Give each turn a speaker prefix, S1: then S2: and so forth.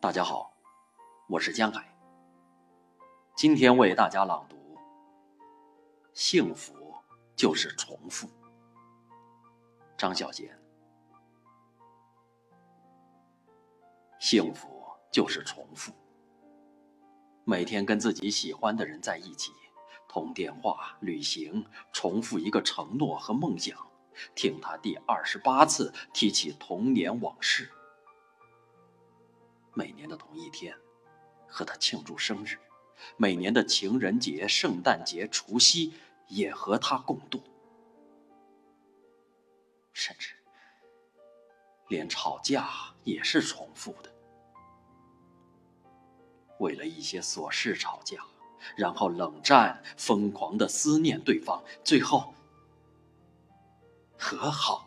S1: 大家好，我是江海。今天为大家朗读《幸福就是重复》。张小娴。幸福就是重复，每天跟自己喜欢的人在一起，通电话、旅行，重复一个承诺和梦想，听他第二十八次提起童年往事。同一天，和他庆祝生日；每年的情人节、圣诞节、除夕，也和他共度。甚至，连吵架也是重复的。为了一些琐事吵架，然后冷战，疯狂的思念对方，最后和好。